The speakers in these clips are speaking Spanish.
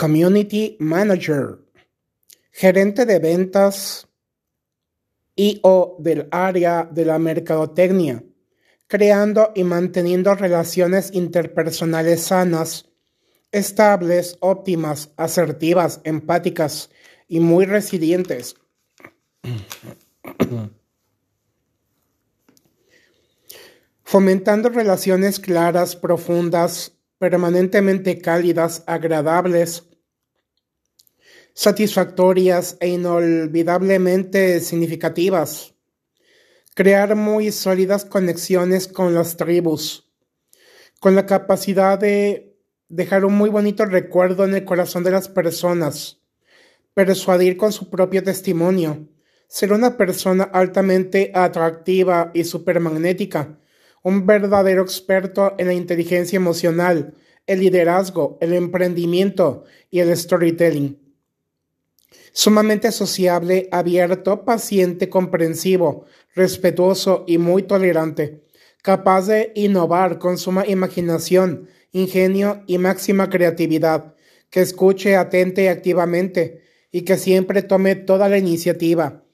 Community Manager, gerente de ventas y o del área de la mercadotecnia, creando y manteniendo relaciones interpersonales sanas, estables, óptimas, asertivas, empáticas y muy resilientes. Fomentando relaciones claras, profundas, permanentemente cálidas, agradables, satisfactorias e inolvidablemente significativas. Crear muy sólidas conexiones con las tribus, con la capacidad de dejar un muy bonito recuerdo en el corazón de las personas, persuadir con su propio testimonio, ser una persona altamente atractiva y supermagnética, un verdadero experto en la inteligencia emocional, el liderazgo, el emprendimiento y el storytelling. Sumamente sociable, abierto, paciente, comprensivo, respetuoso y muy tolerante, capaz de innovar con suma imaginación, ingenio y máxima creatividad, que escuche atente y activamente y que siempre tome toda la iniciativa,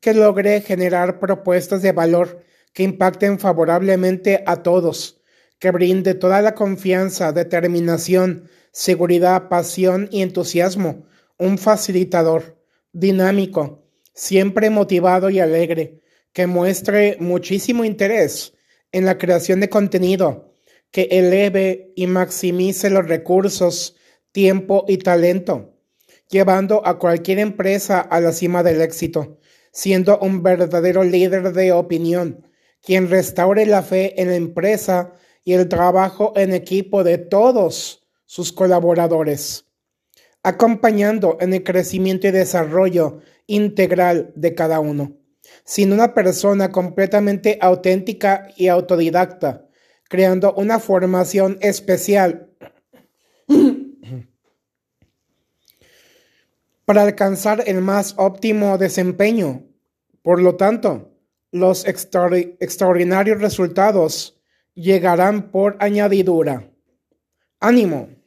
que logre generar propuestas de valor que impacten favorablemente a todos, que brinde toda la confianza, determinación, seguridad, pasión y entusiasmo, un facilitador, dinámico, siempre motivado y alegre, que muestre muchísimo interés en la creación de contenido, que eleve y maximice los recursos, tiempo y talento, llevando a cualquier empresa a la cima del éxito, siendo un verdadero líder de opinión, quien restaure la fe en la empresa y el trabajo en equipo de todos sus colaboradores, acompañando en el crecimiento y desarrollo integral de cada uno, sin una persona completamente auténtica y autodidacta, creando una formación especial para alcanzar el más óptimo desempeño. Por lo tanto, los extraordinarios resultados llegarán por añadidura. ¡Ánimo!